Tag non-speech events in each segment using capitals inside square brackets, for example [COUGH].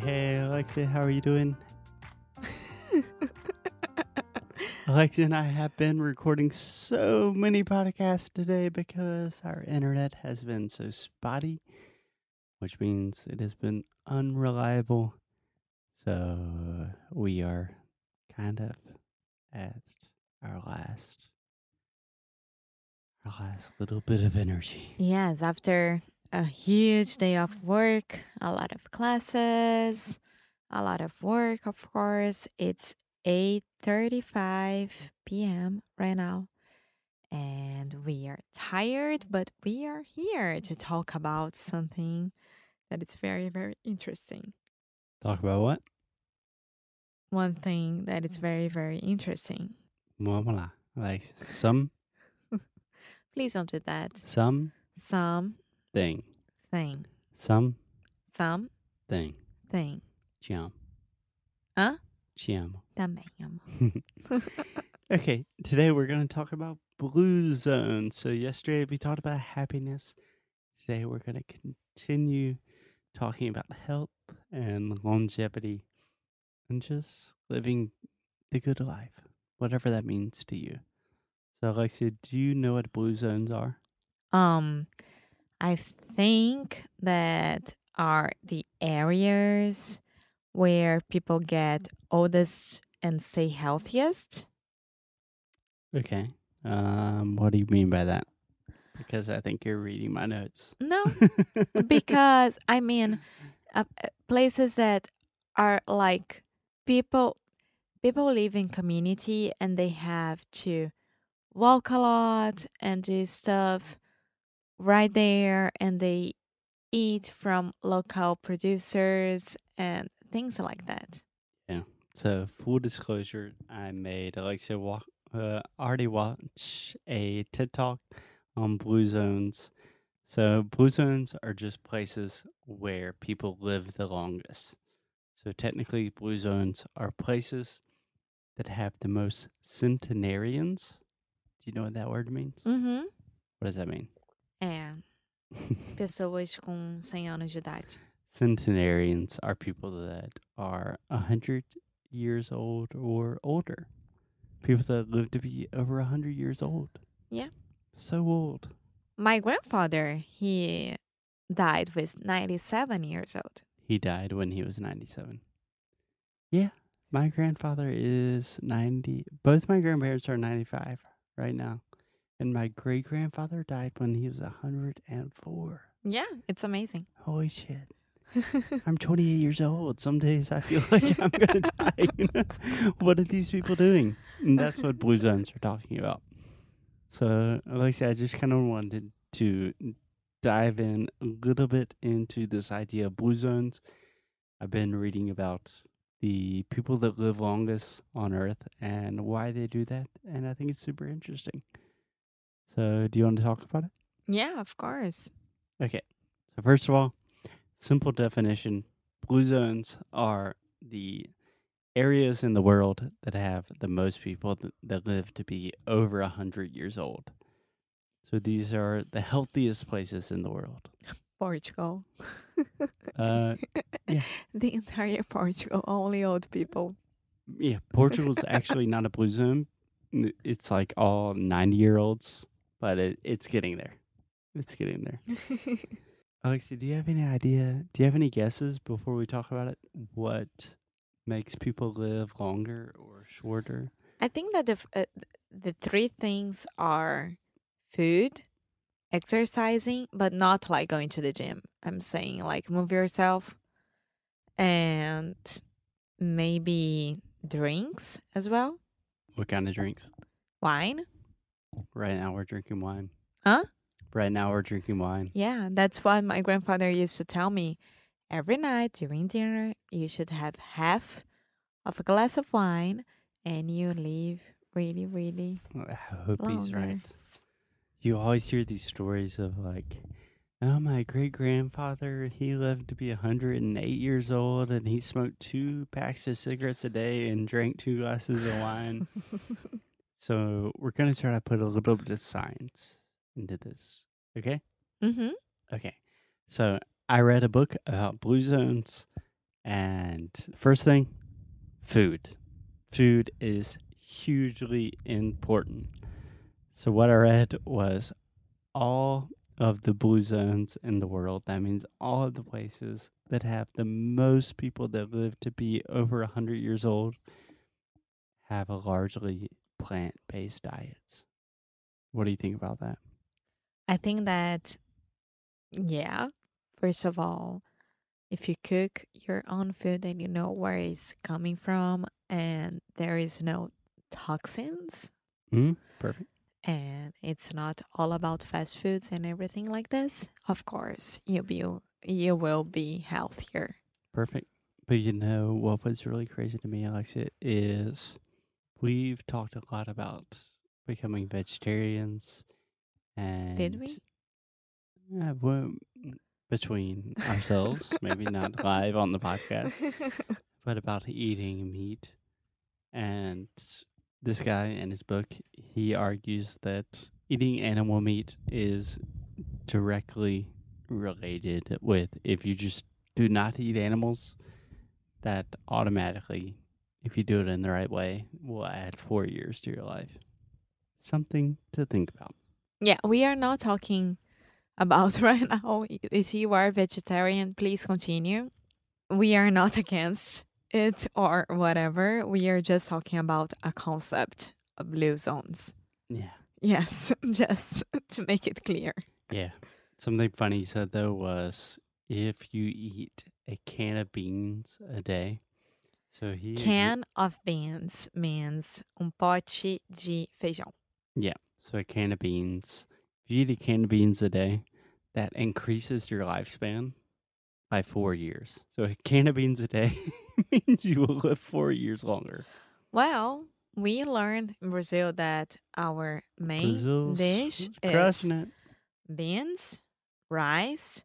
Hey, Alexia, how are you doing? [LAUGHS] Alexia and I have been recording so many podcasts today because our internet has been so spotty, which means it has been unreliable. So uh, we are kind of at our last our last little bit of energy. Yes, after a huge day of work, a lot of classes, a lot of work, of course. It's 8:35 p.m. right now. And we are tired, but we are here to talk about something that is very very interesting. Talk about what? One thing that is very very interesting. Vamos lá. Like some [LAUGHS] Please don't do that. some Some thing. thing. Some Some thing. thing. Te amo. Hã? Te amo. Também amo. okay, today we're going to talk about blue zones. So, yesterday we talked about happiness. Today we're going to continue talking about health and longevity and just living the good life, whatever that means to you. So, Alexia, do you know what blue zones are? Um, I think that are the areas where people get oldest and stay healthiest. Okay. Um, what do you mean by that? Because I think you're reading my notes. No, [LAUGHS] because I mean, uh, uh, places that are like people people live in community and they have to walk a lot and do stuff right there and they eat from local producers and things like that. Yeah. So, full disclosure, I made Alexia wa- uh, already watch a TED Talk on blue zones. So, blue zones are just places where people live the longest. So, technically, blue zones are places that have the most centenarians. Do you know what that word means? Mhm. What does that mean? É, [LAUGHS] pessoas com 100 anos de idade. Centenarians are people that are a hundred years old or older. People that live to be over a hundred years old. Yeah. So old. My grandfather, he died with 97 years old. He died when he was ninety-seven. Yeah, my grandfather is ninety. Both my grandparents are ninety-five right now, and my great grandfather died when he was hundred and four. Yeah, it's amazing. Holy shit! [LAUGHS] I'm 28 years old. Some days I feel like I'm gonna [LAUGHS] die. you know? what are these people doing? And that's what blue zones are talking about. So, Alexia, I just kind of wanted to dive in a little bit into this idea of blue zones. I've been reading about the people that live longest on Earth and why they do that, and I think it's super interesting. So, do you want to talk about it? yeah, of course. Okay. So first of all, simple definition: blue zones are the areas in the world that have the most people that, that live to be over a hundred years old. So these are the healthiest places in the world. [LAUGHS] Portugal. Uh, yeah. [LAUGHS] The entire Portugal, only old people. yeah, Portugal's actually not a blue zone. It's like all ninety-year-olds, but it, it's getting there. It's getting there. [LAUGHS] Alexia, do you have any idea? Do you have any guesses before we talk about it? What makes people live longer or shorter? I think that the uh, the three things are food, exercising, but not like going to the gym. I'm saying like move yourself and maybe drinks as well. What kind of drinks? Wine. Right now we're drinking wine. Huh? Right now we're drinking wine. Yeah, that's what my grandfather used to tell me. Every night during dinner, you should have half of a glass of wine and you live really, really. I hope he's Longer. right. You always hear these stories of like, oh, my great grandfather, he lived to be 108 years old and he smoked two packs of cigarettes a day and drank two glasses of wine. [LAUGHS] so we're going to try to put a little bit of science into this. Okay? mm-hmm. Okay. So I read a book about blue zones, and first thing, food. Food is hugely important. So what I read was all of the blue zones in the world. That means all of the places that have the most people that live to be over a 100 years old have a largely plant-based diets. What do you think about that? I think that, yeah, first of all, if you cook your own food and you know where it's coming from and there is no toxins Mm, perfect. and it's not all about fast foods and everything like this, of course, you'll be, you will be healthier. Perfect. But you know what was really crazy to me, Alexia, is we've talked a lot about becoming vegetarians and Did we? Yeah, well, mm, between ourselves, maybe not [LAUGHS] live on the podcast, [LAUGHS] but about eating meat. And this guy in his book, he argues that eating animal meat is directly related with if you just do not eat animals, that automatically, if you do it in the right way, will add four years to your life. Something to think about. Yeah, we are not talking about [LAUGHS] right now. If you are vegetarian, please continue. We are not [LAUGHS] against it or whatever. We are just talking about a concept of blue zones. Yeah. Yes, [LAUGHS] just to make it clear. Yeah. Something funny said though was if you eat a can of beans a day, so he Can of beans means um pote de feijão. Yeah. So a can of beans. If you eat a can of beans a day, that increases your lifespan by four years. So a can of beans a day [LAUGHS] means you will live four years longer. Well, we learned in Brazil that our main Brazil's dish is it. beans, rice,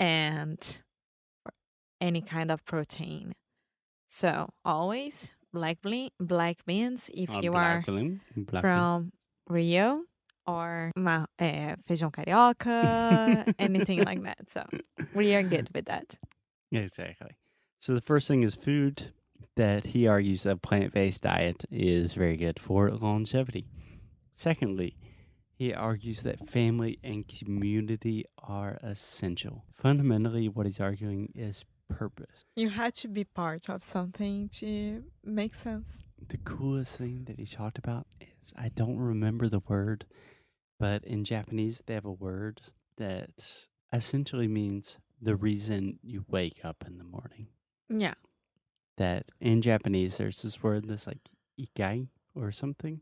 and any kind of protein. So always black black beans if On you are bean, black bean. from Rio or ma- eh, feijão carioca, [LAUGHS] anything like that. So we are good with that. Exactly. So the first thing is food that he argues a plant-based diet is very good for longevity. Secondly, he argues that family and community are essential. Fundamentally, what he's arguing is purpose. You had to be part of something to make sense. The coolest thing that he talked about is I don't remember the word, but in Japanese they have a word that essentially means the reason you wake up in the morning. Yeah. that in Japanese there's this word that's like ikai or something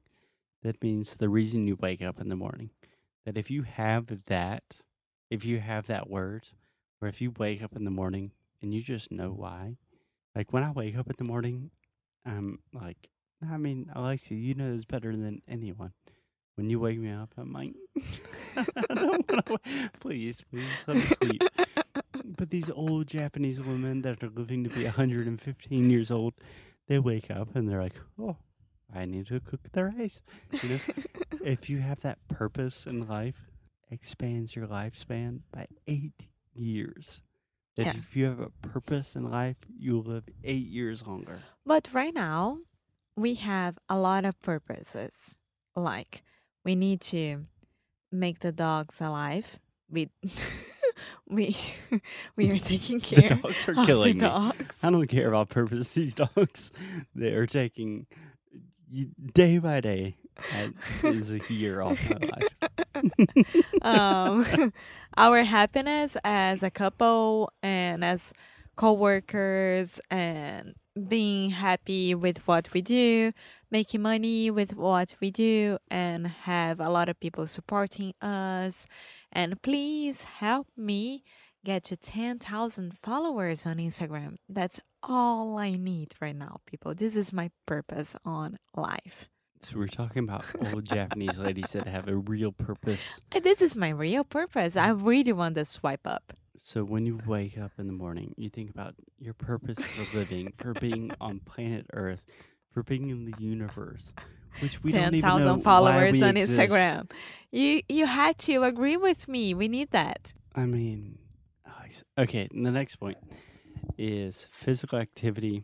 that means the reason you wake up in the morning. That if you have that, if you have that word, or if you wake up in the morning and you just know why, like when I wake up in the morning, I'm like, I mean, Alexia, you know this better than anyone. When you wake me up, I'm like, [LAUGHS] I don't want to. Please, please let me sleep. But these old Japanese women that are living to be 115 years old, they wake up and they're like, "Oh, I need to cook the rice." You know, [LAUGHS] if you have that purpose in life, expands your lifespan by eight years. That Yeah. if you have a purpose in life, you'll live eight years longer. But right now, we have a lot of purposes. Like, we need to make the dogs alive. We [LAUGHS] we [LAUGHS] we are [LAUGHS] taking care. The dogs are of killing the me. dogs. I don't care about purpose. These dogs, they are taking day by day. That is a year off my life. [LAUGHS] um, [LAUGHS] our happiness as a couple and as co-workers and being happy with what we do making money with what we do and have a lot of people supporting us And please help me get to 10,000 followers on Instagram. That's all I need right now, people. This is my purpose on life. So we're talking about old Japanese ladies that have a real purpose. Uh, this is my real purpose. I really want to swipe up. So when you wake up in the morning, you think about your purpose for living, for being [LAUGHS] on planet Earth, for being in the universe, which we don't even know 10,000 why followers we on exist. Instagram. You you had to agree with me. We need that. I mean, okay. and The next point is physical activity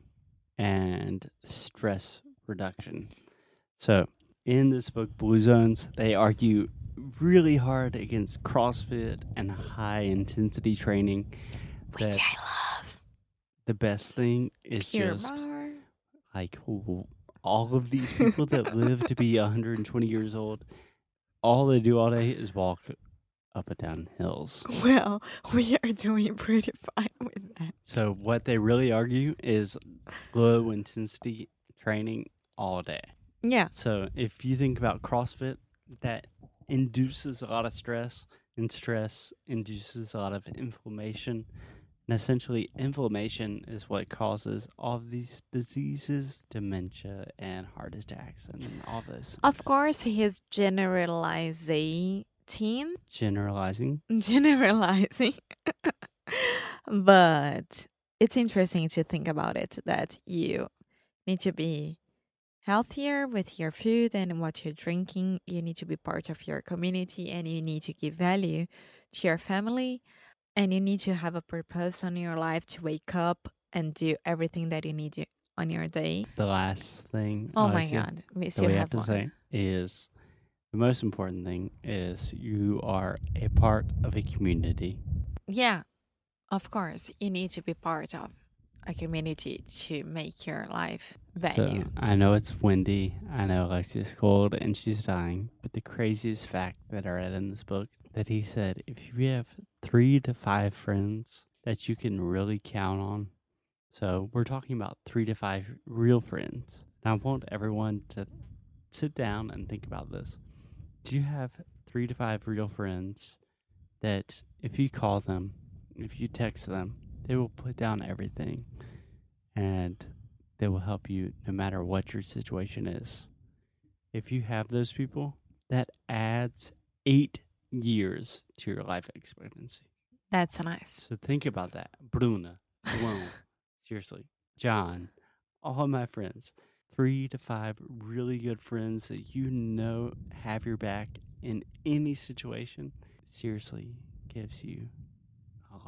and stress reduction. So, in this book, Blue Zones, they argue really hard against CrossFit and high intensity training. Which I love. the best thing is Pure just bar. like all of these people that live to be [LAUGHS] 120 years old, all they do all day is walk up and down hills. Well, we are doing pretty fine with that. So what they really argue is low intensity training all day. Yeah, So if you think about CrossFit, that induces a lot of stress, and stress induces a lot of inflammation. And essentially, inflammation is what causes all of these diseases, dementia, and heart attacks, and all those. of things. course, he's generalizing. Generalizing. [LAUGHS] Generalizing. [LAUGHS] but it's interesting to think about it that you need to be healthier with your food and what you're drinking. You need to be part of your community and you need to give value to your family. And you need to have a purpose on your life to wake up and do everything that you need to on your day. The last thing. Oh, oh my God. We still we have, have to one. say is the most important thing is you are a part of a community. Yeah, of course. You need to be part of a community to make your life value. So I know it's windy. I know Alexia's cold and she's dying. But the craziest fact that I read in this book that he said if you have three to five friends that you can really count on. So we're talking about three to five real friends. Now I want everyone to sit down and think about this. Do you have three to five real friends that if you call them, if you text them, they will put down everything and they will help you no matter what your situation is. If you have those people, that adds eight years to your life expectancy. That's nice. So think about that. Bruna, Sloan, [LAUGHS] seriously, John, all my friends, three to five really good friends that you know have your back in any situation, seriously gives you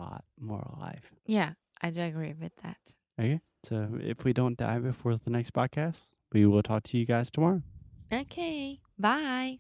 lot more alive. Yeah, I do agree with that. Okay. So if we don't die before the next podcast, we will talk to you guys tomorrow. Okay, bye.